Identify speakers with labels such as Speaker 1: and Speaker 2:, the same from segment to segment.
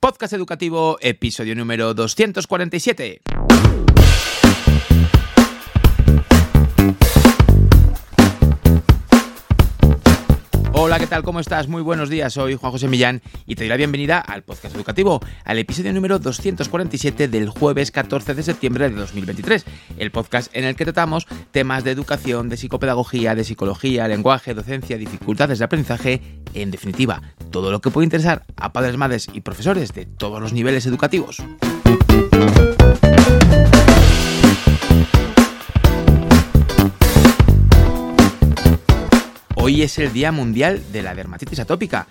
Speaker 1: Podcast educativo, episodio número 247. Hola, ¿qué tal? ¿Cómo estás? Muy buenos días, soy Juan José Millán y te doy la bienvenida al podcast educativo, al episodio número 247 del jueves 14 de septiembre de 2023, el podcast en el que tratamos temas de educación, de psicopedagogía, de psicología, lenguaje, docencia, dificultades de aprendizaje, en definitiva, todo lo que puede interesar a padres, madres y profesores de todos los niveles educativos. Hoy es el Día Mundial de la Dermatitis Atópica.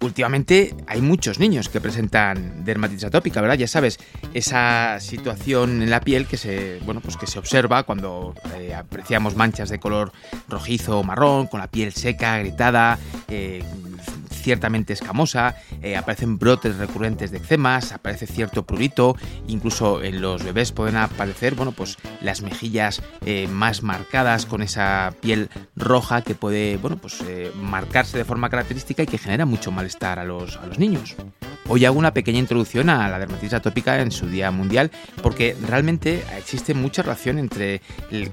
Speaker 1: Últimamente hay muchos niños que presentan dermatitis atópica, ¿verdad? Ya sabes, esa situación en la piel que se, bueno, pues que se observa cuando eh, apreciamos manchas de color rojizo o marrón, con la piel seca, gritada, eh, ciertamente escamosa, eh, aparecen brotes recurrentes de eczemas, aparece cierto prurito, incluso en los bebés pueden aparecer, bueno, pues las mejillas eh, más marcadas con esa piel roja que puede, bueno, pues eh, marcarse de forma característica y que genera mucho malestar a los, a los niños. Hoy hago una pequeña introducción a la dermatitis atópica en su Día Mundial porque realmente existe mucha relación entre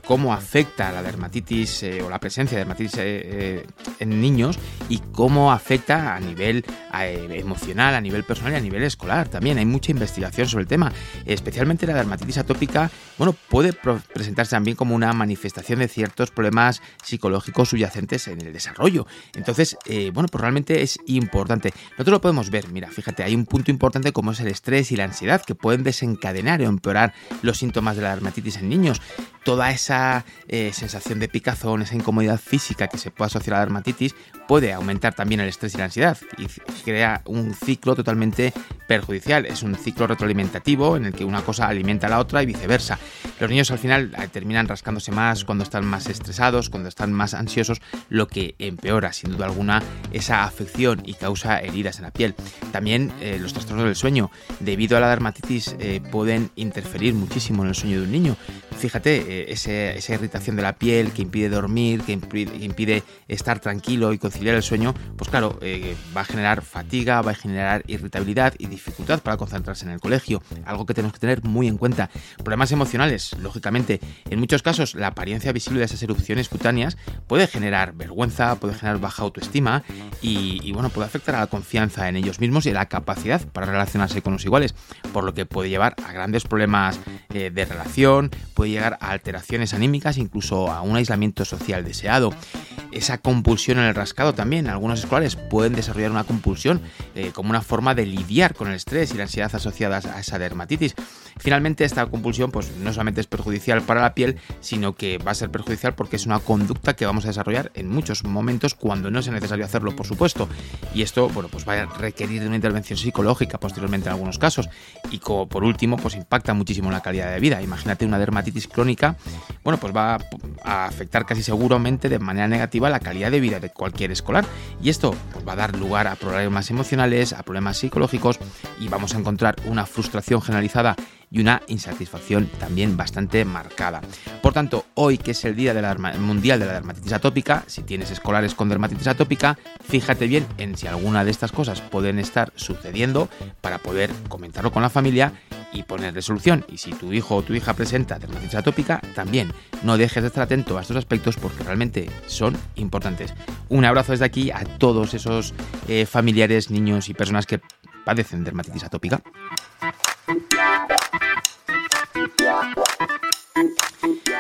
Speaker 1: cómo afecta la dermatitis o la presencia de dermatitis en niños y cómo afecta a nivel emocional, a nivel personal y a nivel escolar. También hay mucha investigación sobre el tema, especialmente la dermatitis atópica, bueno, puede presentarse también como una manifestación de ciertos problemas psicológicos subyacentes en el desarrollo. Entonces, eh, bueno, pues realmente es importante. Nosotros lo podemos ver, mira, fíjate, hay un punto importante como es el estrés y la ansiedad que pueden desencadenar o empeorar los síntomas de la dermatitis en niños. Toda esa eh, sensación de picazón, esa incomodidad física que se puede asociar a la dermatitis puede aumentar también el estrés y la ansiedad y crea un ciclo totalmente perjudicial. Es un ciclo retroalimentativo en el que una cosa alimenta a la otra y viceversa. Los niños al final eh, terminan rascándose más cuando están más estresados, cuando están más ansiosos, lo que empeora sin duda alguna esa afección y causa heridas en la piel. También eh, los trastornos del sueño, debido a la dermatitis, eh, pueden interferir muchísimo en el sueño de un niño. Fíjate, esa irritación de la piel que impide dormir, que impide, estar tranquilo y conciliar el sueño, pues claro, va a generar fatiga, va a generar irritabilidad y dificultad para concentrarse en el colegio, algo que tenemos que tener muy en cuenta. Problemas emocionales, lógicamente, en muchos casos la apariencia visible de esas erupciones cutáneas puede generar vergüenza, puede generar baja autoestima y, bueno, puede afectar a la confianza en ellos mismos y a la capacidad para relacionarse con los iguales, por lo que puede llevar a grandes problemas eh, de relación, puede llegar a alteraciones anímicas, incluso a un aislamiento social deseado esa compulsión en el rascado también. Algunos escolares pueden desarrollar una compulsión eh, como una forma de lidiar con el estrés y la ansiedad asociadas a esa dermatitis. Finalmente, esta compulsión pues, no solamente es perjudicial para la piel, sino que va a ser perjudicial porque es una conducta que vamos a desarrollar en muchos momentos cuando no sea necesario hacerlo, por supuesto. Y esto bueno, pues va a requerir de una intervención psicológica posteriormente en algunos casos. Y como por último, pues impacta muchísimo la calidad de vida. Imagínate una dermatitis crónica, bueno, pues va a afectar casi seguramente de manera negativa la calidad de vida de cualquier escolar. Y esto pues, va a dar lugar a problemas emocionales, a problemas psicológicos y vamos a encontrar una frustración generalizada y una insatisfacción también bastante marcada. Por tanto, hoy que es el Día Mundial de la Dermatitis Atópica, si tienes escolares con dermatitis atópica, fíjate bien en si alguna de estas cosas pueden estar sucediendo para poder comentarlo con la familia y ponerle solución. Y si tu hijo o tu hija presenta dermatitis atópica, también no dejes de estar atento a estos aspectos porque realmente son importantes. Un abrazo desde aquí a todos esos eh, familiares, niños y personas que padecen dermatitis atópica.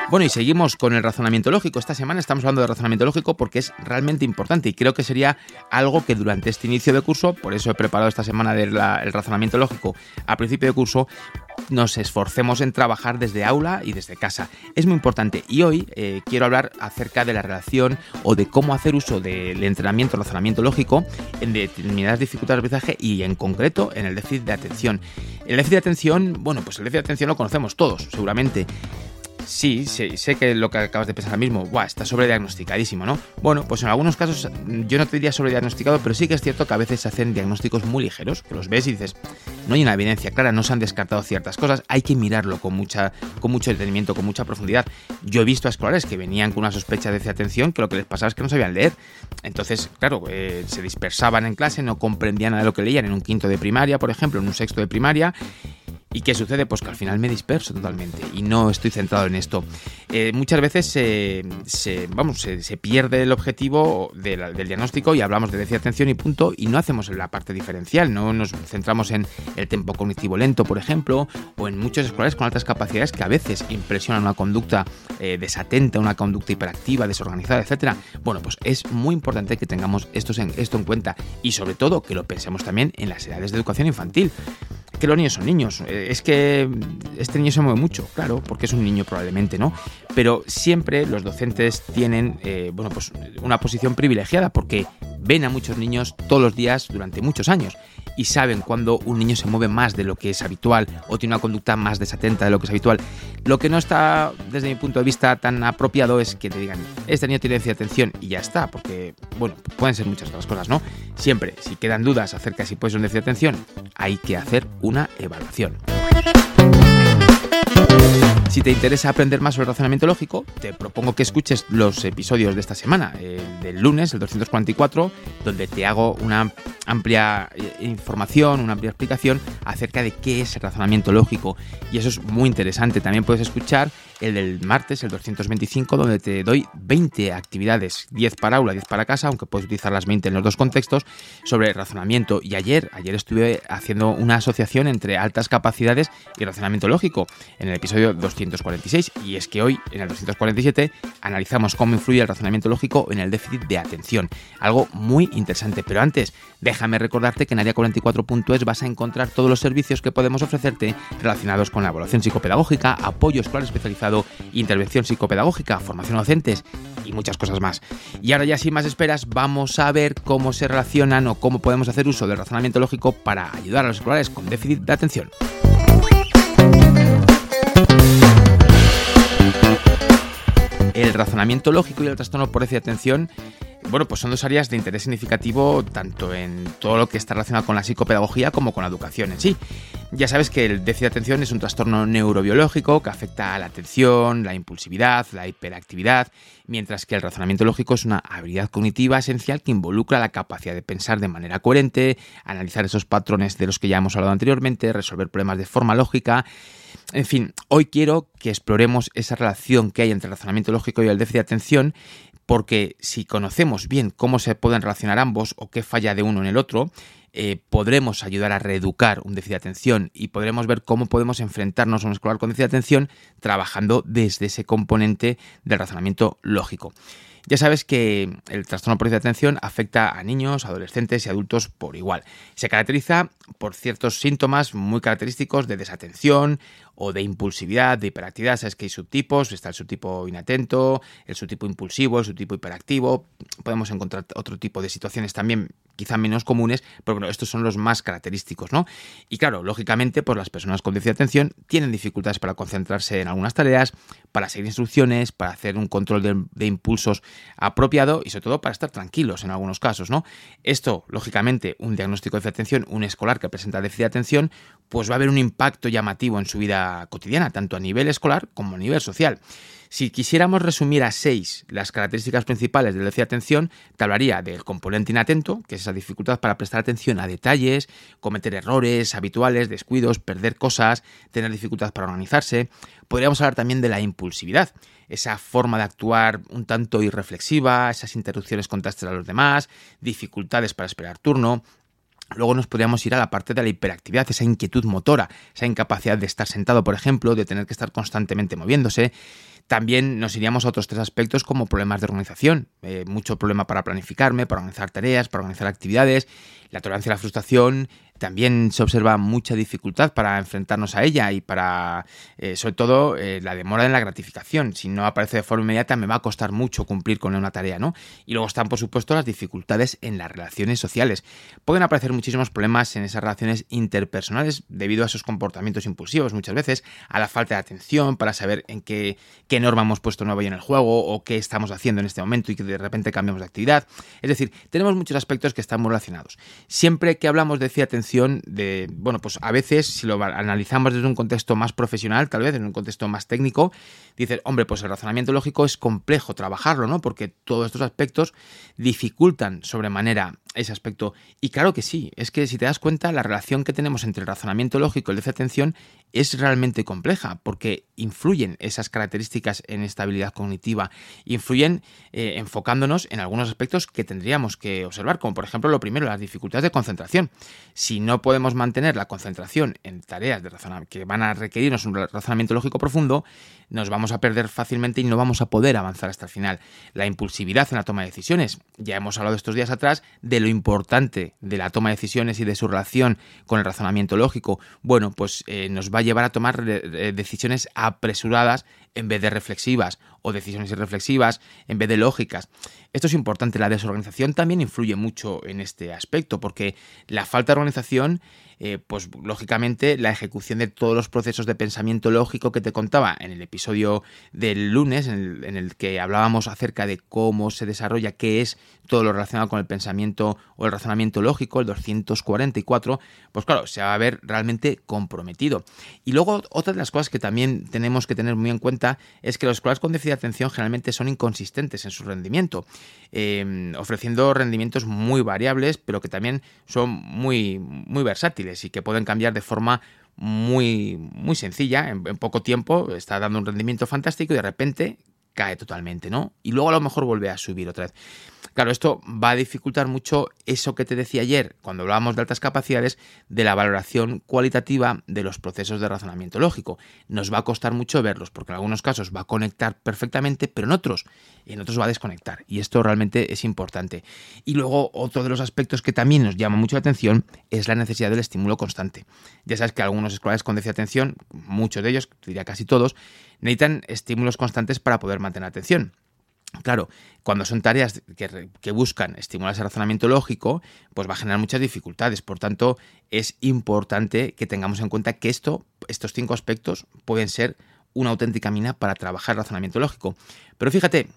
Speaker 1: Bueno, y seguimos con el razonamiento lógico. Esta semana estamos hablando de razonamiento lógico porque es realmente importante y creo que sería algo que durante este inicio de curso, por eso he preparado esta semana del razonamiento lógico a principio de curso, nos esforcemos en trabajar desde aula y desde casa. Es muy importante y hoy eh, quiero hablar acerca de la relación o de cómo hacer uso del entrenamiento razonamiento lógico en determinadas dificultades de aprendizaje y en concreto en el déficit de atención. El déficit de atención, bueno, pues el déficit de atención lo conocemos todos, seguramente. Sí, sé que lo que acabas de pensar ahora mismo, Buah, está sobrediagnosticadísimo, ¿no? Bueno, pues en algunos casos yo no te diría sobrediagnosticado, pero sí que es cierto que a veces se hacen diagnósticos muy ligeros, que los ves y dices, no hay una evidencia clara, no se han descartado ciertas cosas, hay que mirarlo con, mucha, con mucho detenimiento, con mucha profundidad. Yo he visto a escolares que venían con una sospecha de atención que lo que les pasaba es que no sabían leer. Entonces, claro, eh, se dispersaban en clase, no comprendían nada de lo que leían en un quinto de primaria, por ejemplo, en un sexto de primaria, ¿Y qué sucede? Pues que al final me disperso totalmente y no estoy centrado en esto. Eh, muchas veces se, vamos, se, pierde el objetivo del diagnóstico y hablamos de decir atención y punto y no hacemos la parte diferencial, no nos centramos en el tiempo cognitivo lento, por ejemplo, o en muchos escolares con altas capacidades que a veces impresionan una conducta eh, desatenta, una conducta hiperactiva, desorganizada, etcétera. Bueno, pues es muy importante que tengamos esto en, esto en cuenta y sobre todo que lo pensemos también en las edades de educación infantil que los niños son niños. Eh, es que este niño se mueve mucho, claro, porque es un niño probablemente, ¿no? Pero siempre los docentes tienen, eh, bueno, pues una posición privilegiada porque ven a muchos niños todos los días durante muchos años y saben cuando un niño se mueve más de lo que es habitual o tiene una conducta más desatenta de lo que es habitual. Lo que no está, desde mi punto de vista, tan apropiado es que te digan, este niño tiene déficit de atención y ya está, porque, bueno, pueden ser muchas otras cosas, ¿no? Siempre, si quedan dudas acerca de si puede ser un déficit de atención, hay que hacer una evaluación. Si te interesa aprender más sobre razonamiento lógico, te propongo que escuches los episodios de esta semana, el del lunes, el 244, donde te hago una amplia eh, información, una amplia explicación acerca de qué es el razonamiento lógico. Y eso es muy interesante. También puedes escuchar el del martes, el 225, donde te doy 20 actividades, 10 para aula, 10 para casa, aunque puedes utilizar las 20 en los dos contextos, sobre razonamiento. Y ayer, ayer estuve haciendo una asociación entre altas capacidades y razonamiento lógico en el episodio 246. Y es que hoy, en el 247, analizamos cómo influye el razonamiento lógico en el déficit de atención. Algo muy interesante. Pero antes, déjame recordarte que en área44.es vas a encontrar todos los servicios que podemos ofrecerte relacionados con la evaluación psicopedagógica, apoyo escolar especializado intervención psicopedagógica, formación docentes y muchas cosas más. Y ahora ya sin más esperas, vamos a ver cómo se relacionan o cómo podemos hacer uso del razonamiento lógico para ayudar a los escolares con déficit de atención. El razonamiento lógico y el trastorno por déficit de atención bueno, pues son dos áreas de interés significativo tanto en todo lo que está relacionado con la psicopedagogía como con la educación en sí. Ya sabes que el déficit de atención es un trastorno neurobiológico que afecta a la atención, la impulsividad, la hiperactividad, mientras que el razonamiento lógico es una habilidad cognitiva esencial que involucra la capacidad de pensar de manera coherente, analizar esos patrones de los que ya hemos hablado anteriormente, resolver problemas de forma lógica. En fin, hoy quiero que exploremos esa relación que hay entre el razonamiento lógico y el déficit de atención porque si conocemos bien cómo se pueden relacionar ambos o qué falla de uno en el otro, eh, podremos ayudar a reeducar un déficit de atención y podremos ver cómo podemos enfrentarnos a un escolar con déficit de atención trabajando desde ese componente del razonamiento lógico. Ya sabes que el trastorno por déficit de atención afecta a niños, adolescentes y adultos por igual. Se caracteriza por ciertos síntomas muy característicos de desatención o de impulsividad, de hiperactividad. Sabes que hay subtipos, está el subtipo inatento, el subtipo impulsivo, el subtipo hiperactivo. Podemos encontrar otro tipo de situaciones también quizá menos comunes, pero bueno, estos son los más característicos, ¿no? Y claro, lógicamente, pues las personas con déficit de atención tienen dificultades para concentrarse en algunas tareas, para seguir instrucciones, para hacer un control de, impulsos apropiado y sobre todo para estar tranquilos en algunos casos, ¿no? Esto, lógicamente, un diagnóstico de déficit de atención, un escolar que presenta déficit de atención, pues va a haber un impacto llamativo en su vida cotidiana, tanto a nivel escolar como a nivel social. Si quisiéramos resumir a seis las características principales del déficit de atención, te hablaría del componente inatento, que es esa dificultad para prestar atención a detalles, cometer errores habituales, descuidos, perder cosas, tener dificultad para organizarse. Podríamos hablar también de la impulsividad, esa forma de actuar un tanto irreflexiva, esas interrupciones contrastes a los demás, dificultades para esperar turno, Luego nos podríamos ir a la parte de la hiperactividad, esa inquietud motora, esa incapacidad de estar sentado, por ejemplo, de tener que estar constantemente moviéndose. También nos iríamos a otros tres aspectos como problemas de organización. Eh, mucho problema para planificarme, para organizar tareas, para organizar actividades, la tolerancia a la frustración, también se observa mucha dificultad para enfrentarnos a ella y para, eh, sobre todo, eh, la demora en la gratificación. Si no aparece de forma inmediata, me va a costar mucho cumplir con una tarea, ¿no? Y luego están, por supuesto, las dificultades en las relaciones sociales. Pueden aparecer muchísimos problemas en esas relaciones interpersonales debido a esos comportamientos impulsivos muchas veces, a la falta de atención para saber en qué, qué norma hemos puesto nuevo en el juego o qué estamos haciendo en este momento y que de repente cambiamos de actividad. Es decir, tenemos muchos aspectos que están muy relacionados. Siempre que hablamos de atención, de, bueno, pues a veces si lo analizamos desde un contexto más profesional, tal vez en un contexto más técnico, dices, hombre, pues el razonamiento lógico es complejo trabajarlo, ¿no? Porque todos estos aspectos dificultan sobremanera ese aspecto. Y claro que sí, es que si te das cuenta, la relación que tenemos entre el razonamiento lógico y el de atención es realmente compleja, porque influyen esas características en estabilidad cognitiva, influyen eh, enfocándonos en algunos aspectos que tendríamos que observar, como por ejemplo lo primero, las dificultades de concentración. Si no podemos mantener la concentración en tareas de que van a requerirnos un razonamiento lógico profundo, nos vamos a perder fácilmente y no vamos a poder avanzar hasta el final. La impulsividad en la toma de decisiones. Ya hemos hablado estos días atrás de lo importante de la toma de decisiones y de su relación con el razonamiento lógico. Bueno, pues eh, nos va a llevar a tomar decisiones apresuradas en vez de reflexivas o decisiones irreflexivas en vez de lógicas. Esto es importante, la desorganización también influye mucho en este aspecto porque la falta de organización eh, pues lógicamente la ejecución de todos los procesos de pensamiento lógico que te contaba en el episodio del lunes, en el, que hablábamos acerca de cómo se desarrolla, qué es todo lo relacionado con el pensamiento o el razonamiento lógico, el 244, pues claro, se va a ver realmente comprometido. Y luego otra de las cosas que también tenemos que tener muy en cuenta es que los escuelas con déficit de atención generalmente son inconsistentes en su rendimiento, eh, ofreciendo rendimientos muy variables, pero que también son muy, muy versátiles y que pueden cambiar de forma muy, muy sencilla. En, en, poco tiempo está dando un rendimiento fantástico y de repente cae totalmente, ¿no? Y luego a lo mejor vuelve a subir otra vez. Claro, esto va a dificultar mucho eso que te decía ayer, cuando hablábamos de altas capacidades, de la valoración cualitativa de los procesos de razonamiento lógico. Nos va a costar mucho verlos, porque en algunos casos va a conectar perfectamente, pero en otros, en otros va a desconectar. Y esto realmente es importante. Y luego, otro de los aspectos que también nos llama mucho la atención es la necesidad del estímulo constante. Ya sabes que algunos escolares con déficit de atención, muchos de ellos, diría casi todos, necesitan estímulos constantes para poder mantener atención. Claro, cuando son tareas que, buscan estimular ese razonamiento lógico, pues va a generar muchas dificultades. Por tanto, es importante que tengamos en cuenta que esto, estos cinco aspectos pueden ser una auténtica mina para trabajar el razonamiento lógico. Pero fíjate,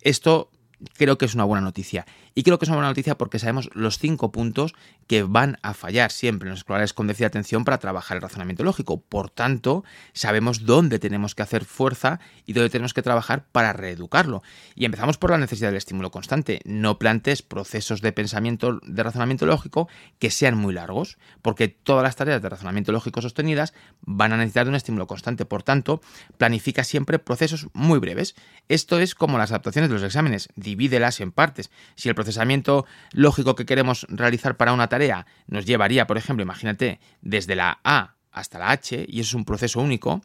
Speaker 1: esto creo que es una buena noticia. Y creo que es una buena noticia porque sabemos los cinco puntos que van a fallar siempre en los escolares con déficit de atención para trabajar el razonamiento lógico. Por tanto, sabemos dónde tenemos que hacer fuerza y dónde tenemos que trabajar para reeducarlo. Y empezamos por la necesidad del estímulo constante. No plantes procesos de pensamiento, de razonamiento lógico que sean muy largos, porque todas las tareas de razonamiento lógico sostenidas van a necesitar un estímulo constante. Por tanto, planifica siempre procesos muy breves. Esto es como las adaptaciones de los exámenes. Divídelas en partes. Si el procesamiento lógico que queremos realizar para una tarea nos llevaría, por ejemplo, imagínate, desde la A hasta la H, y eso es un proceso único,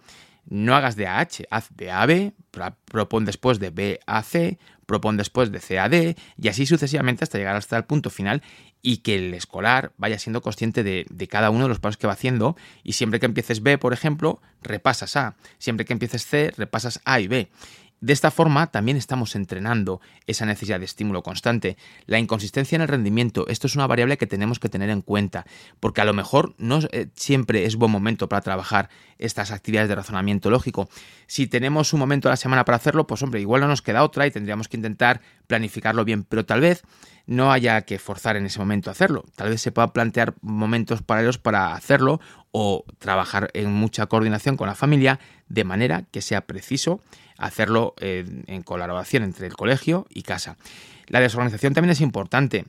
Speaker 1: no hagas de AH, haz de AB, propon después de B a C, propon después de C a D, y así sucesivamente hasta llegar hasta el punto final y que el escolar vaya siendo consciente de, de, cada uno de los pasos que va haciendo y siempre que empieces B, por ejemplo, repasas A, siempre que empieces C, repasas A y B. De esta forma también estamos entrenando esa necesidad de estímulo constante. La inconsistencia en el rendimiento, esto es una variable que tenemos que tener en cuenta, porque a lo mejor no eh, siempre es buen momento para trabajar estas actividades de razonamiento lógico. Si tenemos un momento a la semana para hacerlo, pues hombre, igual no nos queda otra y tendríamos que intentar planificarlo bien, pero tal vez no haya que forzar en ese momento hacerlo. Tal vez se pueda plantear momentos paralelos para hacerlo o trabajar en mucha coordinación con la familia de manera que sea preciso hacerlo en, colaboración entre el colegio y casa. La desorganización también es importante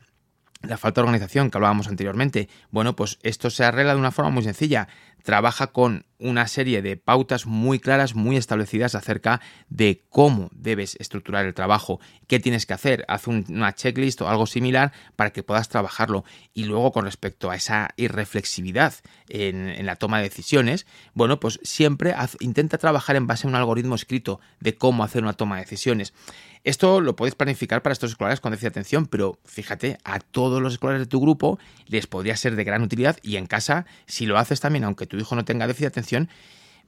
Speaker 1: la falta de organización que hablábamos anteriormente, bueno, pues esto se arregla de una forma muy sencilla. Trabaja con una serie de pautas muy claras, muy establecidas acerca de cómo debes estructurar el trabajo, qué tienes que hacer, haz una checklist o algo similar para que puedas trabajarlo. Y luego con respecto a esa irreflexividad en, la toma de decisiones, bueno, pues siempre intenta trabajar en base a un algoritmo escrito de cómo hacer una toma de decisiones. Esto lo puedes planificar para estos escolares con déficit de atención, pero fíjate, a todos los escolares de tu grupo les podría ser de gran utilidad y en casa, si lo haces también, aunque tu hijo no tenga déficit de atención,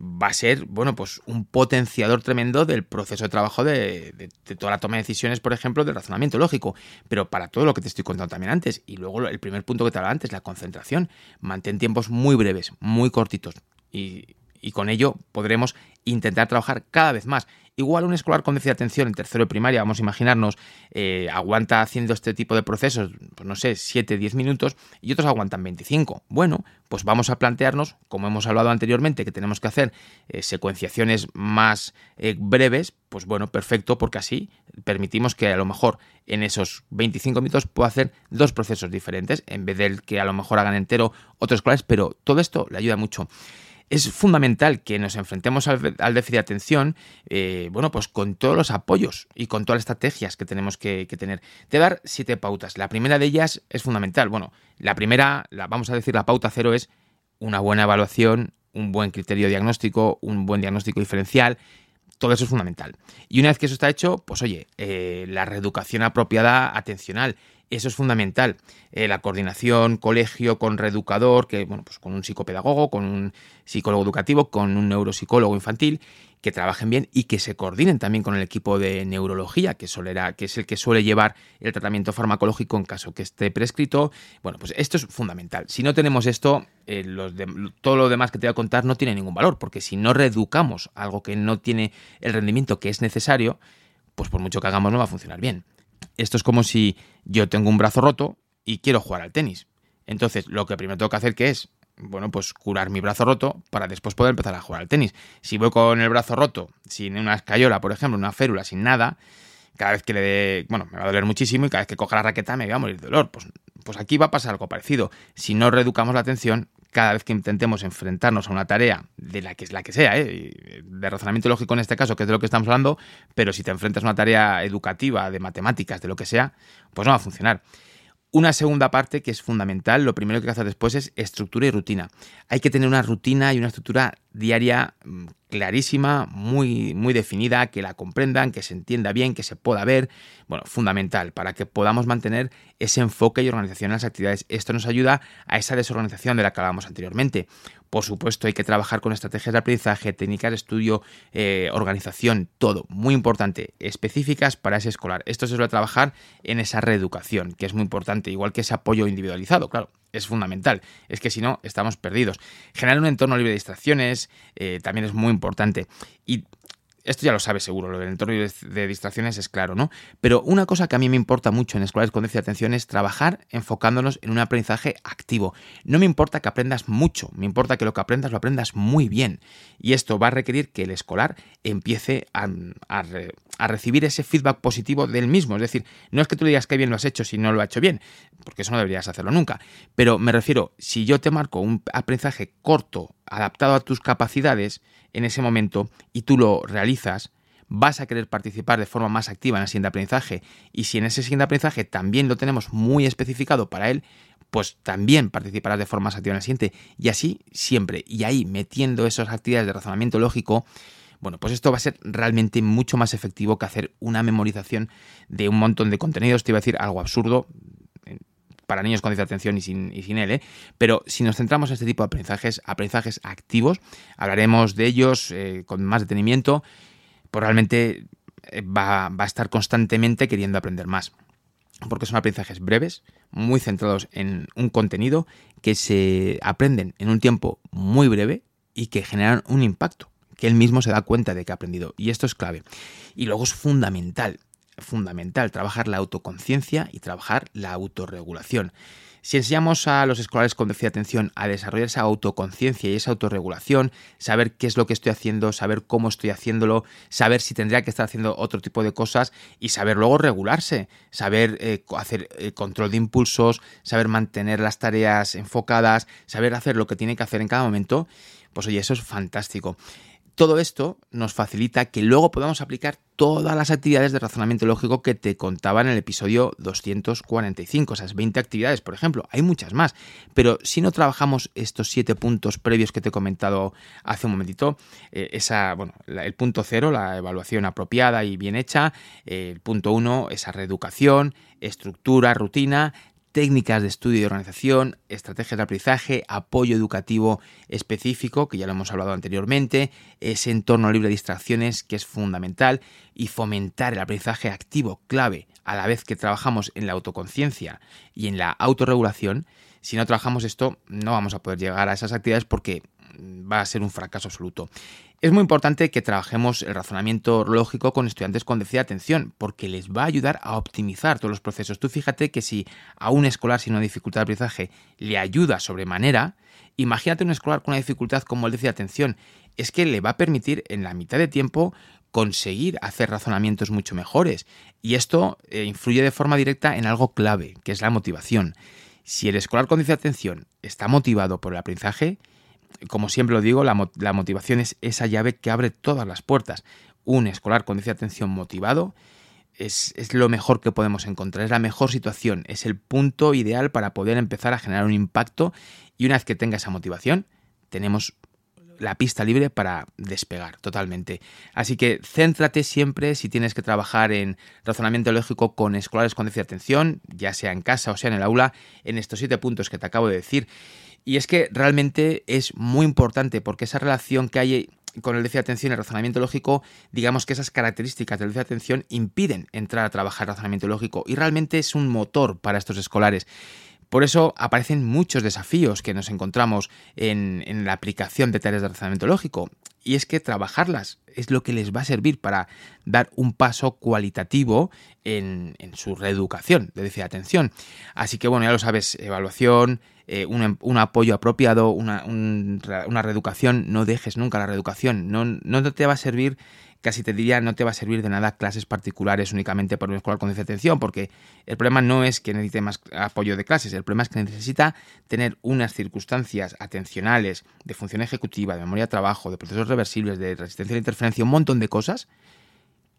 Speaker 1: va a ser, bueno, pues un potenciador tremendo del proceso de trabajo de, toda la toma de decisiones, por ejemplo, del razonamiento lógico, pero para todo lo que te estoy contando también antes. Y luego el primer punto que te hablaba antes, la concentración. Mantén tiempos muy breves, muy cortitos. Y, y con ello podremos intentar trabajar cada vez más. Igual un escolar con déficit de atención en tercero de primaria, vamos a imaginarnos, eh, aguanta haciendo este tipo de procesos, pues no sé, 7, 10 minutos y otros aguantan 25. Bueno, pues vamos a plantearnos, como hemos hablado anteriormente, que tenemos que hacer eh, secuenciaciones más eh, breves, pues bueno, perfecto, porque así permitimos que a lo mejor en esos 25 minutos pueda hacer dos procesos diferentes, en vez del que a lo mejor hagan entero otros escolares, pero todo esto le ayuda mucho es fundamental que nos enfrentemos al, déficit de atención, eh, bueno, pues con todos los apoyos y con todas las estrategias que tenemos que, tener. Te dar siete pautas. La primera de ellas es fundamental. Bueno, la primera, la, vamos a decir, la pauta cero es una buena evaluación, un buen criterio diagnóstico, un buen diagnóstico diferencial. Todo eso es fundamental. Y una vez que eso está hecho, pues oye, eh, la reeducación apropiada atencional eso es fundamental. Eh, la coordinación colegio con reeducador, que, bueno, pues con un psicopedagogo, con un psicólogo educativo, con un neuropsicólogo infantil, que trabajen bien y que se coordinen también con el equipo de neurología, que, solera, que es el que suele llevar el tratamiento farmacológico en caso que esté prescrito. Bueno, pues esto es fundamental. Si no tenemos esto, eh, todo lo demás que te voy a contar no tiene ningún valor, porque si no reeducamos algo que no tiene el rendimiento que es necesario, pues por mucho que hagamos no va a funcionar bien. Esto es como si yo tengo un brazo roto y quiero jugar al tenis. Entonces, lo que primero tengo que hacer que es, bueno, pues curar mi brazo roto para después poder empezar a jugar al tenis. Si voy con el brazo roto, sin una escayola, por ejemplo, una férula, sin nada, cada vez que le dé, bueno, me va a doler muchísimo y cada vez que coja la raqueta me va a morir de dolor. Pues, pues aquí va a pasar algo parecido. Si no reeducamos la atención, cada vez que intentemos enfrentarnos a una tarea de la que es la que sea, ¿eh? de razonamiento lógico en este caso, que es de lo que estamos hablando, pero si te enfrentas a una tarea educativa, de matemáticas, de lo que sea, pues no va a funcionar. Una segunda parte que es fundamental, lo primero que hay que hacer después es estructura y rutina. Hay que tener una rutina y una estructura diaria mm, clarísima, muy, muy definida, que la comprendan, que se entienda bien, que se pueda ver. Bueno, fundamental para que podamos mantener ese enfoque y organización en las actividades. Esto nos ayuda a esa desorganización de la que hablábamos anteriormente. Por supuesto, hay que trabajar con estrategias de aprendizaje, técnicas de estudio, eh, organización, todo, muy importante, específicas para ese escolar. Esto se suele trabajar en esa reeducación, que es muy importante, igual que ese apoyo individualizado, claro es fundamental. Es que si no, estamos perdidos. Generar un entorno libre de distracciones eh, también es muy importante. Y esto ya lo sabes seguro, lo del entorno de distracciones es claro, ¿no? Pero una cosa que a mí me importa mucho en escuelas con déficit de atención es trabajar enfocándonos en un aprendizaje activo. No me importa que aprendas mucho, me importa que lo que aprendas lo aprendas muy bien. Y esto va a requerir que el escolar empiece a recibir ese feedback positivo del mismo. Es decir, no es que tú le digas que bien lo has hecho si no lo ha hecho bien, porque eso no deberías hacerlo nunca. Pero me refiero, si yo te marco un aprendizaje corto, adaptado a tus capacidades, en ese momento y tú lo realizas, vas a querer participar de forma más activa en el siguiente aprendizaje. Y si en ese siguiente aprendizaje también lo tenemos muy especificado para él, pues también participarás de forma más activa en el siguiente. Y así siempre. Y ahí metiendo esas actividades de razonamiento lógico, bueno, pues esto va a ser realmente mucho más efectivo que hacer una memorización de un montón de contenidos. Te iba a decir algo absurdo, para niños con atención y sin, él, ¿eh? pero si nos centramos en este tipo de aprendizajes, aprendizajes activos, hablaremos de ellos eh, con más detenimiento, pues realmente eh, va a estar constantemente queriendo aprender más porque son aprendizajes breves, muy centrados en un contenido que se aprenden en un tiempo muy breve y que generan un impacto, que él mismo se da cuenta de que ha aprendido. Y esto es clave. Y luego es fundamental fundamental, trabajar la autoconciencia y trabajar la autorregulación. Si enseñamos a los escolares con déficit atención a desarrollar esa autoconciencia y esa autorregulación, saber qué es lo que estoy haciendo, saber cómo estoy haciéndolo, saber si tendría que estar haciendo otro tipo de cosas y saber luego regularse, saber eh, hacer eh, control de impulsos, saber mantener las tareas enfocadas, saber hacer lo que tiene que hacer en cada momento, pues oye, eso es fantástico. Todo esto nos facilita que luego podamos aplicar todas las actividades de razonamiento lógico que te contaba en el episodio 245, esas 20 actividades, por ejemplo. Hay muchas más, pero si no trabajamos estos siete puntos previos que te he comentado hace un momentito, eh, esa, bueno, el punto cero, la evaluación apropiada y bien hecha, el punto uno, esa reeducación, estructura, rutina, técnicas de estudio y organización, estrategias de aprendizaje, apoyo educativo específico, que ya lo hemos hablado anteriormente, ese entorno libre de distracciones que es fundamental y fomentar el aprendizaje activo clave a la vez que trabajamos en la autoconciencia y en la autorregulación. Si no trabajamos esto, no vamos a poder llegar a esas actividades porque va a ser un fracaso absoluto. Es muy importante que trabajemos el razonamiento lógico con estudiantes con déficit de atención, porque les va a ayudar a optimizar todos los procesos. Tú fíjate que si a un escolar sin una dificultad de aprendizaje le ayuda sobremanera, imagínate un escolar con una dificultad como el déficit de atención, es que le va a permitir en la mitad de tiempo conseguir hacer razonamientos mucho mejores. Y esto eh, influye de forma directa en algo clave, que es la motivación. Si el escolar con atención está motivado por el aprendizaje, como siempre lo digo, la, motivación es esa llave que abre todas las puertas. Un escolar con atención motivado es, es, lo mejor que podemos encontrar, es la mejor situación, es el punto ideal para poder empezar a generar un impacto y una vez que tenga esa motivación, tenemos la pista libre para despegar totalmente. Así que céntrate siempre si tienes que trabajar en razonamiento lógico con escolares con déficit de atención, ya sea en casa o sea en el aula, en estos siete puntos que te acabo de decir. Y es que realmente es muy importante porque esa relación que hay con el déficit de atención y el razonamiento lógico, digamos que esas características del déficit de atención impiden entrar a trabajar razonamiento lógico y realmente es un motor para estos escolares. Por eso aparecen muchos desafíos que nos encontramos en, la aplicación de tareas de razonamiento lógico. Y es que trabajarlas es lo que les va a servir para dar un paso cualitativo en, su reeducación de déficit de atención. Así que bueno, ya lo sabes, evaluación, eh, un, apoyo apropiado, una, reeducación, no dejes nunca la reeducación, no te va a servir casi te diría no te va a servir de nada clases particulares únicamente por un escolar con atención, porque el problema no es que necesite más apoyo de clases, el problema es que necesita tener unas circunstancias atencionales, de función ejecutiva, de memoria de trabajo, de procesos reversibles, de resistencia a la interferencia, un montón de cosas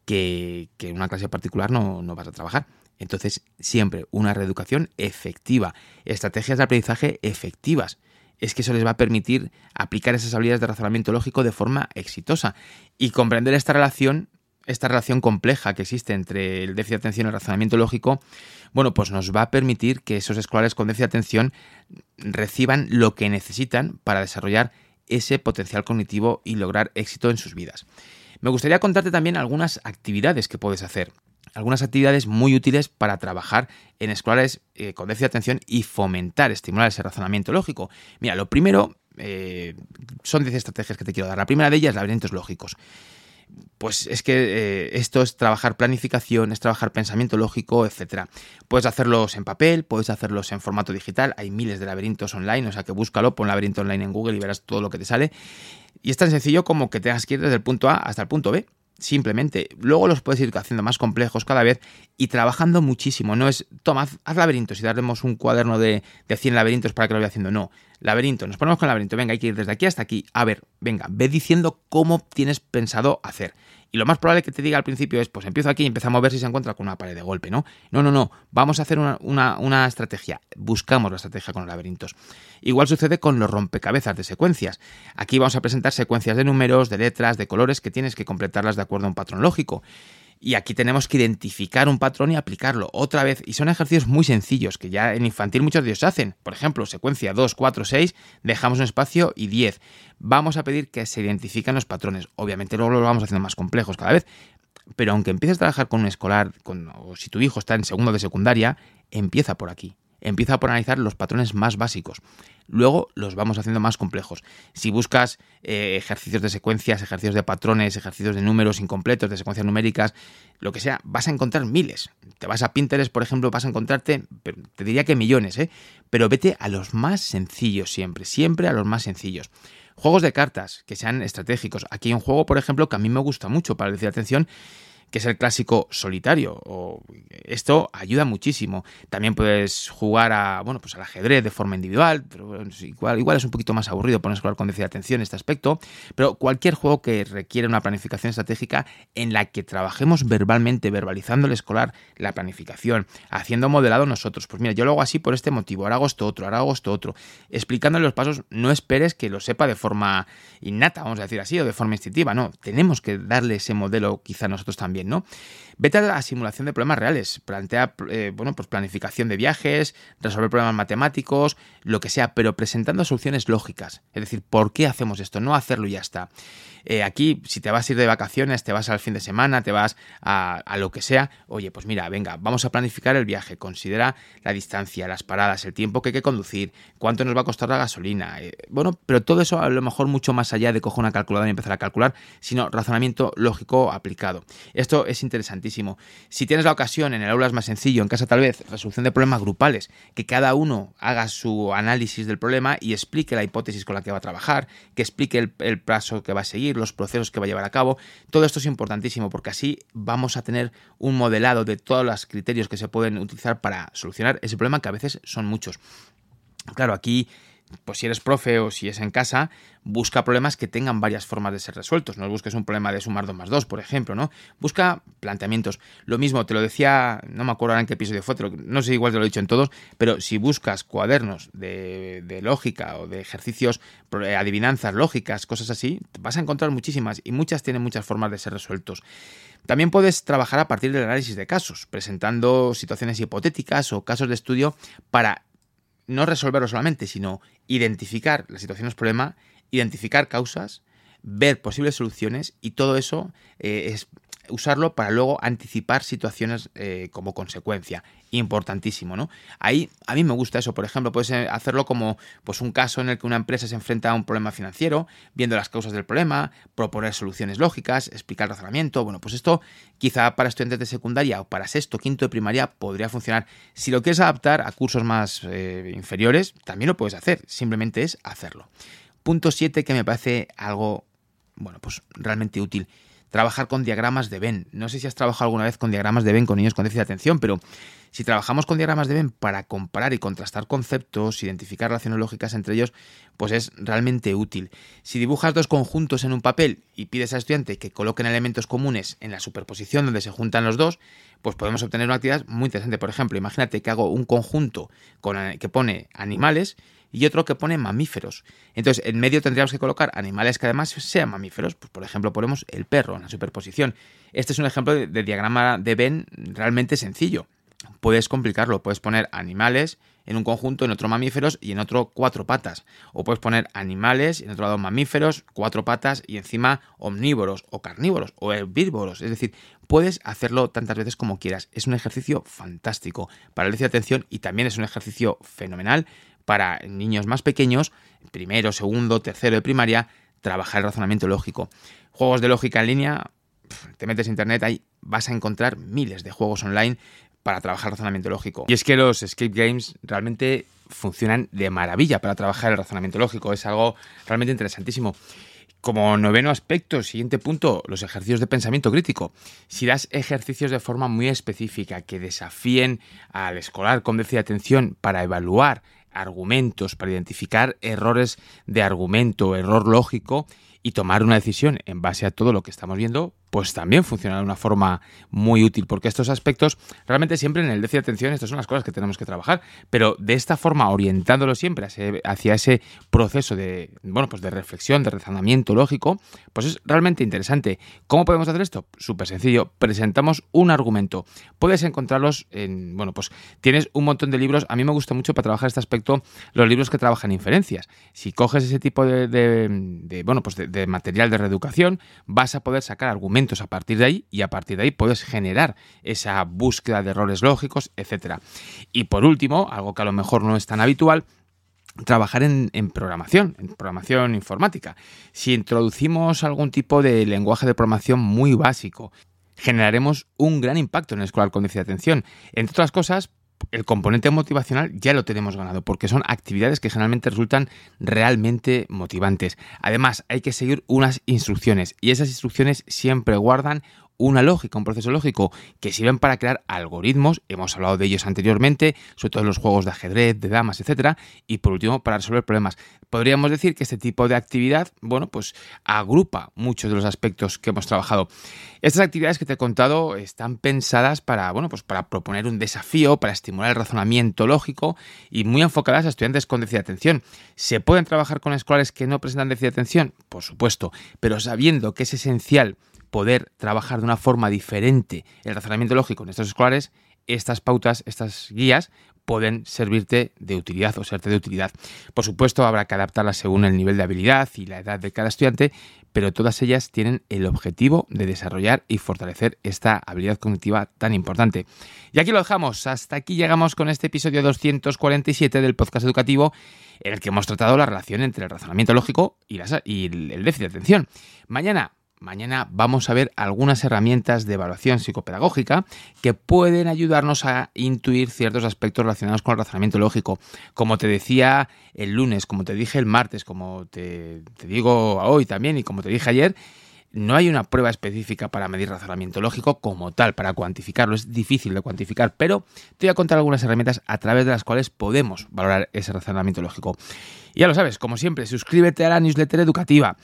Speaker 1: que, en una clase particular no, no vas a trabajar. Entonces, siempre una reeducación efectiva, estrategias de aprendizaje efectivas. Es que eso les va a permitir aplicar esas habilidades de razonamiento lógico de forma exitosa y comprender esta relación, esta relación compleja que existe entre el déficit de atención y el razonamiento lógico, bueno, pues nos va a permitir que esos escolares con déficit de atención reciban lo que necesitan para desarrollar ese potencial cognitivo y lograr éxito en sus vidas. Me gustaría contarte también algunas actividades que puedes hacer algunas actividades muy útiles para trabajar en escolares eh, con déficit de atención y fomentar, estimular ese razonamiento lógico. Mira, lo primero eh, son 10 estrategias que te quiero dar. La primera de ellas, laberintos lógicos. Pues es que eh, esto es trabajar planificación, es trabajar pensamiento lógico, etc. Puedes hacerlos en papel, puedes hacerlos en formato digital, hay miles de laberintos online, o sea que búscalo, pon laberinto online en Google y verás todo lo que te sale. Y es tan sencillo como que tengas que ir desde el punto A hasta el punto B simplemente. Luego los puedes ir haciendo más complejos cada vez y trabajando muchísimo. No es, toma, haz, laberintos y daremos un cuaderno de, de 100 laberintos para que lo vaya haciendo. No, laberinto, nos ponemos con laberinto. Venga, hay que ir desde aquí hasta aquí. A ver, venga, ve diciendo cómo tienes pensado hacer. Y lo más probable que te diga al principio es, pues empiezo aquí y empezamos a ver si se encuentra con una pared de golpe, ¿no? No, no, no, vamos a hacer una, una, estrategia, buscamos la estrategia con los laberintos. Igual sucede con los rompecabezas de secuencias. Aquí vamos a presentar secuencias de números, de letras, de colores que tienes que completarlas de acuerdo a un patrón lógico. Y aquí tenemos que identificar un patrón y aplicarlo otra vez. Y son ejercicios muy sencillos que ya en infantil muchos de ellos hacen. Por ejemplo, secuencia 2, 4, 6, dejamos un espacio y 10. Vamos a pedir que se identifiquen los patrones. Obviamente luego lo vamos haciendo más complejos cada vez. Pero aunque empieces a trabajar con un escolar, o si tu hijo está en segundo de secundaria, empieza por aquí. empieza por analizar los patrones más básicos. Luego los vamos haciendo más complejos. Si buscas eh, ejercicios de secuencias, ejercicios de patrones, ejercicios de números incompletos, de secuencias numéricas, lo que sea, vas a encontrar miles. Te vas a Pinterest, por ejemplo, vas a encontrarte, te diría que millones, ¿eh? Pero vete a los más sencillos siempre, siempre a los más sencillos. Juegos de cartas que sean estratégicos. Aquí hay un juego, por ejemplo, que a mí me gusta mucho para decir atención que es el clásico solitario. O esto ayuda muchísimo. También puedes jugar a, bueno, pues al ajedrez de forma individual, igual, igual es un poquito más aburrido ponerse con decir atención en este aspecto. Pero cualquier juego que requiere una planificación estratégica en la que trabajemos verbalmente, verbalizando el escolar, la planificación, haciendo modelado nosotros. Pues mira, yo lo hago así por este motivo, ahora hago esto otro, ahora hago esto otro. Explicándole los pasos, no esperes que lo sepa de forma innata, vamos a decir así, o de forma instintiva. No, tenemos que darle ese modelo quizá nosotros también. ¿No? Vete a la simulación de problemas reales, plantea, eh, bueno, pues planificación de viajes, resolver problemas matemáticos, lo que sea, pero presentando soluciones lógicas. Es decir, ¿por qué hacemos esto? No hacerlo y ya está. Eh, aquí, si te vas a ir de vacaciones, te vas al fin de semana, te vas a, lo que sea, oye, pues mira, venga, vamos a planificar el viaje, considera la distancia, las paradas, el tiempo que hay que conducir, cuánto nos va a costar la gasolina. Eh, bueno, pero todo eso a lo mejor mucho más allá de coger una calculadora y empezar a calcular, sino razonamiento lógico aplicado. Esto es interesantísimo. Si tienes la ocasión, en el aula es más sencillo, en casa tal vez, resolución de problemas grupales, que cada uno haga su análisis del problema y explique la hipótesis con la que va a trabajar, que explique el, el paso que va a seguir los procesos que va a llevar a cabo. Todo esto es importantísimo porque así vamos a tener un modelado de todos los criterios que se pueden utilizar para solucionar ese problema que a veces son muchos. Claro, aquí pues si eres profe o si es en casa, busca problemas que tengan varias formas de ser resueltos. No busques un problema de sumar 2 más 2, por ejemplo, ¿no? Busca planteamientos. Lo mismo, te lo decía, no me acuerdo ahora en qué episodio fue, no sé, igual te lo he dicho en todos, pero si buscas cuadernos de, de lógica o de ejercicios, eh, adivinanzas lógicas, cosas así, vas a encontrar muchísimas y muchas tienen muchas formas de ser resueltos. También puedes trabajar a partir del análisis de casos, presentando situaciones hipotéticas o casos de estudio para no resolverlo solamente, sino identificar las situaciones problema, identificar causas, ver posibles soluciones y todo eso eh, es usarlo para luego anticipar situaciones eh, como consecuencia. Importantísimo, ¿no? Ahí a mí me gusta eso. Por ejemplo, puedes eh, hacerlo como pues, un caso en el que una empresa se enfrenta a un problema financiero, viendo las causas del problema, proponer soluciones lógicas, explicar razonamiento. Bueno, pues esto quizá para estudiantes de secundaria o para sexto, quinto de primaria podría funcionar. Si lo quieres adaptar a cursos más eh, inferiores, también lo puedes hacer. Simplemente es hacerlo. Punto 7 que me parece algo, bueno, pues realmente útil trabajar con diagramas de Venn. No sé si has trabajado alguna vez con diagramas de Venn con niños con déficit de atención, pero si trabajamos con diagramas de Venn para comparar y contrastar conceptos, identificar relaciones lógicas entre ellos, pues es realmente útil. Si dibujas dos conjuntos en un papel y pides al estudiante que coloquen elementos comunes en la superposición donde se juntan los dos, pues podemos obtener una actividad muy interesante. Por ejemplo, imagínate que hago un conjunto con, que pone animales y otro que pone mamíferos. Entonces, en medio tendríamos que colocar animales que además sean mamíferos. Pues, por ejemplo, ponemos el perro en la superposición. Este es un ejemplo de, diagrama de Venn realmente sencillo. Puedes complicarlo, puedes poner animales en un conjunto, en otro mamíferos y en otro cuatro patas. O puedes poner animales, en otro lado mamíferos, cuatro patas y encima omnívoros o carnívoros o herbívoros. Es decir, puedes hacerlo tantas veces como quieras. Es un ejercicio fantástico para el de atención y también es un ejercicio fenomenal para niños más pequeños, primero, segundo, tercero de primaria, trabajar el razonamiento lógico. Juegos de lógica en línea, te metes en internet, ahí vas a encontrar miles de juegos online para trabajar el razonamiento lógico. Y es que los escape games realmente funcionan de maravilla para trabajar el razonamiento lógico. Es algo realmente interesantísimo. Como noveno aspecto, siguiente punto, los ejercicios de pensamiento crítico. Si das ejercicios de forma muy específica que desafíen al escolar con déficit de atención para evaluar argumentos, para identificar errores de argumento, error lógico y tomar una decisión en base a todo lo que estamos viendo, pues también funciona de una forma muy útil, porque estos aspectos realmente siempre en el déficit de atención, estas son las cosas que tenemos que trabajar, pero de esta forma, orientándolo siempre hacia ese proceso de, bueno, pues de reflexión, de razonamiento lógico, pues es realmente interesante. ¿Cómo podemos hacer esto? Súper sencillo, presentamos un argumento. Puedes encontrarlos en, bueno, pues tienes un montón de libros, a mí me gusta mucho para trabajar este aspecto los libros que trabajan inferencias. Si coges ese tipo de, bueno, pues de, de material de reeducación, vas a poder sacar argumentos a partir de ahí y a partir de ahí puedes generar esa búsqueda de errores lógicos, etc. Y por último, algo que a lo mejor no es tan habitual, trabajar en, programación, en programación informática. Si introducimos algún tipo de lenguaje de programación muy básico, generaremos un gran impacto en el escolar con de atención. Entre otras cosas, el componente motivacional ya lo tenemos ganado, porque son actividades que generalmente resultan realmente motivantes. Además, hay que seguir unas instrucciones y esas instrucciones siempre guardan una lógica, un proceso lógico que sirven para crear algoritmos, hemos hablado de ellos anteriormente, sobre todo en los juegos de ajedrez, de damas, etcétera, y por último para resolver problemas. Podríamos decir que este tipo de actividad, bueno, pues agrupa muchos de los aspectos que hemos trabajado. Estas actividades que te he contado están pensadas para, bueno, pues para proponer un desafío, para estimular el razonamiento lógico y muy enfocadas a estudiantes con déficit de atención. ¿Se pueden trabajar con escolares que no presentan déficit de atención? Por supuesto, pero sabiendo que es esencial poder trabajar de una forma diferente el razonamiento lógico en estos escolares, estas pautas, estas guías pueden servirte de utilidad o serte de utilidad. Por supuesto, habrá que adaptarlas según el nivel de habilidad y la edad de cada estudiante, pero todas ellas tienen el objetivo de desarrollar y fortalecer esta habilidad cognitiva tan importante. Y aquí lo dejamos. Hasta aquí llegamos con este episodio 247 del podcast educativo en el que hemos tratado la relación entre el razonamiento lógico y, y el déficit de atención. Mañana Mañana vamos a ver algunas herramientas de evaluación psicopedagógica que pueden ayudarnos a intuir ciertos aspectos relacionados con el razonamiento lógico. Como te decía el lunes, como te dije el martes, como te, digo hoy también y como te dije ayer, no hay una prueba específica para medir razonamiento lógico como tal, para cuantificarlo. Es difícil de cuantificar, pero te voy a contar algunas herramientas a través de las cuales podemos valorar ese razonamiento lógico. Y ya lo sabes, como siempre, suscríbete a la newsletter educativa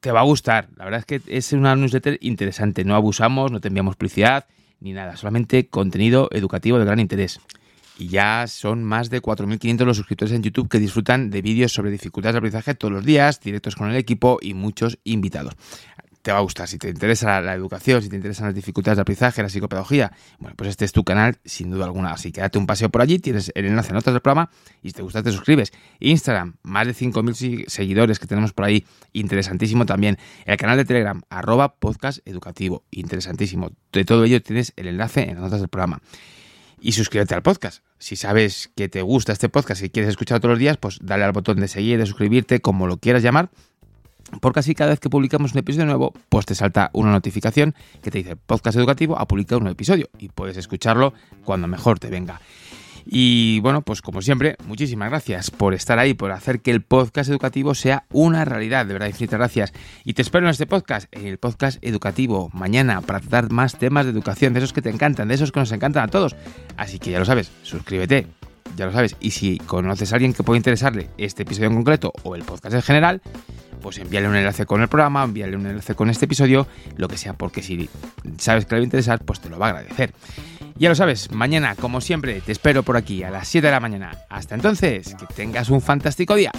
Speaker 1: te va a gustar. La verdad es que es una newsletter interesante. No abusamos, no te enviamos publicidad ni nada. Solamente contenido educativo de gran interés. Y ya son más de 4.500 los suscriptores en YouTube que disfrutan de vídeos sobre dificultades de aprendizaje todos los días, directos con el equipo y muchos invitados te va a gustar. Si te interesa la, educación, si te interesan las dificultades de aprendizaje, la psicopedagogía, bueno, pues este es tu canal sin duda alguna. Así que date un paseo por allí, tienes el enlace en notas del programa y si te gusta te suscribes. Instagram, más de 5.000 seguidores que tenemos por ahí, interesantísimo también. El canal de Telegram, arroba podcast educativo, interesantísimo. De todo ello tienes el enlace en las notas del programa. Y suscríbete al podcast. Si sabes que te gusta este podcast y quieres escuchar todos los días, pues dale al botón de seguir, de suscribirte, como lo quieras llamar porque así cada vez que publicamos un episodio nuevo, pues te salta una notificación que te dice podcast educativo ha publicado un nuevo episodio y puedes escucharlo cuando mejor te venga. Y bueno, pues como siempre, muchísimas gracias por estar ahí, por hacer que el podcast educativo sea una realidad. De verdad, infinitas gracias. Y te espero en este podcast, en el podcast educativo, mañana, para tratar más temas de educación, de esos que te encantan, de esos que nos encantan a todos. Así que ya lo sabes, suscríbete, ya lo sabes. Y si conoces a alguien que pueda interesarle este episodio en concreto o el podcast en general, pues envíale un enlace con el programa, envíale un enlace con este episodio, lo que sea, porque si sabes que le va a interesar, pues te lo va a agradecer. Ya lo sabes, mañana, como siempre, te espero por aquí a las 7 de la mañana. Hasta entonces, que tengas un fantástico día.